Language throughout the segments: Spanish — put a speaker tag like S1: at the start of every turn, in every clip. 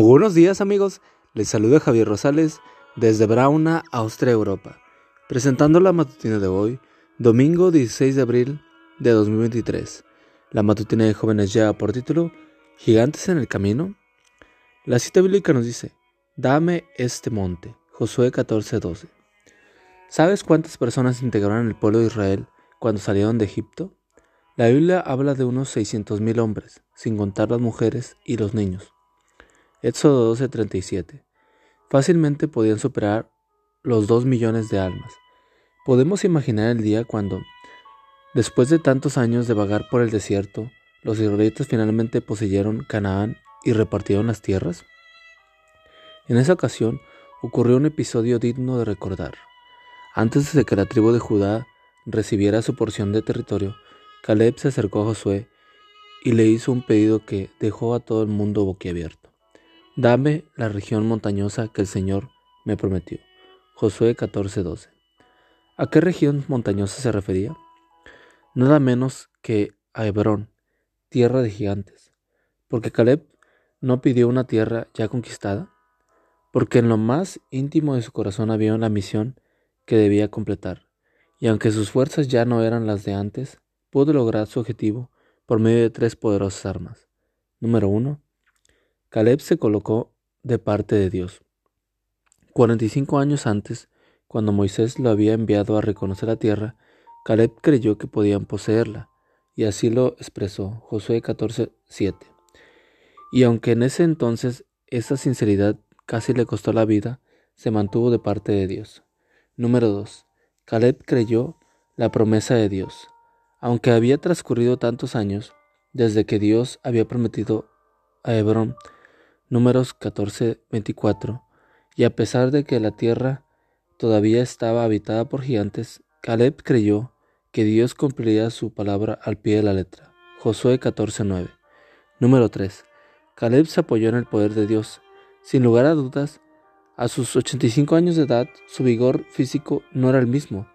S1: Buenos días amigos, les saluda Javier Rosales desde Brauna, Austria, Europa, presentando la matutina de hoy, domingo 16 de abril de 2023. La matutina de jóvenes ya por título Gigantes en el camino. La cita bíblica nos dice, Dame este monte, Josué 14:12. ¿Sabes cuántas personas integraron el pueblo de Israel cuando salieron de Egipto? La Biblia habla de unos 600.000 hombres, sin contar las mujeres y los niños. Éxodo 12:37. Fácilmente podían superar los dos millones de almas. Podemos imaginar el día cuando, después de tantos años de vagar por el desierto, los israelitas finalmente poseyeron Canaán y repartieron las tierras. En esa ocasión ocurrió un episodio digno de recordar. Antes de que la tribu de Judá recibiera su porción de territorio, Caleb se acercó a Josué y le hizo un pedido que dejó a todo el mundo boquiabierto. Dame la región montañosa que el Señor me prometió. Josué 14:12. ¿A qué región montañosa se refería? Nada menos que a Hebrón, tierra de gigantes. Porque Caleb no pidió una tierra ya conquistada, porque en lo más íntimo de su corazón había una misión que debía completar, y aunque sus fuerzas ya no eran las de antes, pudo lograr su objetivo por medio de tres poderosas armas. Número uno, Caleb se colocó de parte de Dios. 45 años antes, cuando Moisés lo había enviado a reconocer la tierra, Caleb creyó que podían poseerla, y así lo expresó Josué 14:7. Y aunque en ese entonces esa sinceridad casi le costó la vida, se mantuvo de parte de Dios. Número 2. Caleb creyó la promesa de Dios. Aunque había transcurrido tantos años desde que Dios había prometido a Hebrón Números 14, 24. Y a pesar de que la tierra todavía estaba habitada por gigantes, Caleb creyó que Dios cumpliría su palabra al pie de la letra. Josué 14:9. Número 3. Caleb se apoyó en el poder de Dios. Sin lugar a dudas, a sus 85 años de edad, su vigor físico no era el mismo.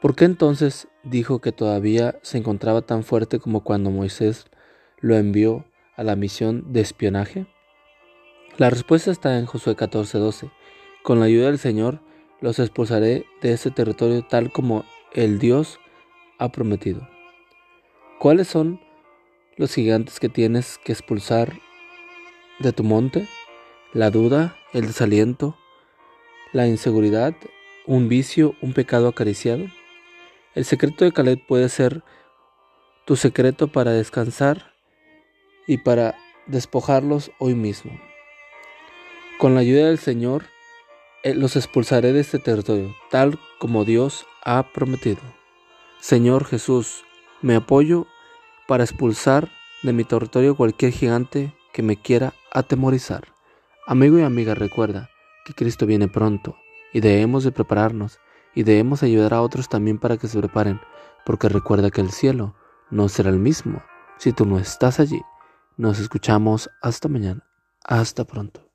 S1: ¿Por qué entonces dijo que todavía se encontraba tan fuerte como cuando Moisés lo envió a la misión de espionaje? La respuesta está en Josué 14:12. Con la ayuda del Señor los expulsaré de ese territorio tal como el Dios ha prometido. ¿Cuáles son los gigantes que tienes que expulsar de tu monte? La duda, el desaliento, la inseguridad, un vicio, un pecado acariciado. El secreto de Caleb puede ser tu secreto para descansar y para despojarlos hoy mismo. Con la ayuda del Señor, eh, los expulsaré de este territorio, tal como Dios ha prometido. Señor Jesús, me apoyo para expulsar de mi territorio cualquier gigante que me quiera atemorizar. Amigo y amiga, recuerda que Cristo viene pronto y debemos de prepararnos y debemos ayudar a otros también para que se preparen, porque recuerda que el cielo no será el mismo si tú no estás allí. Nos escuchamos hasta mañana. Hasta pronto.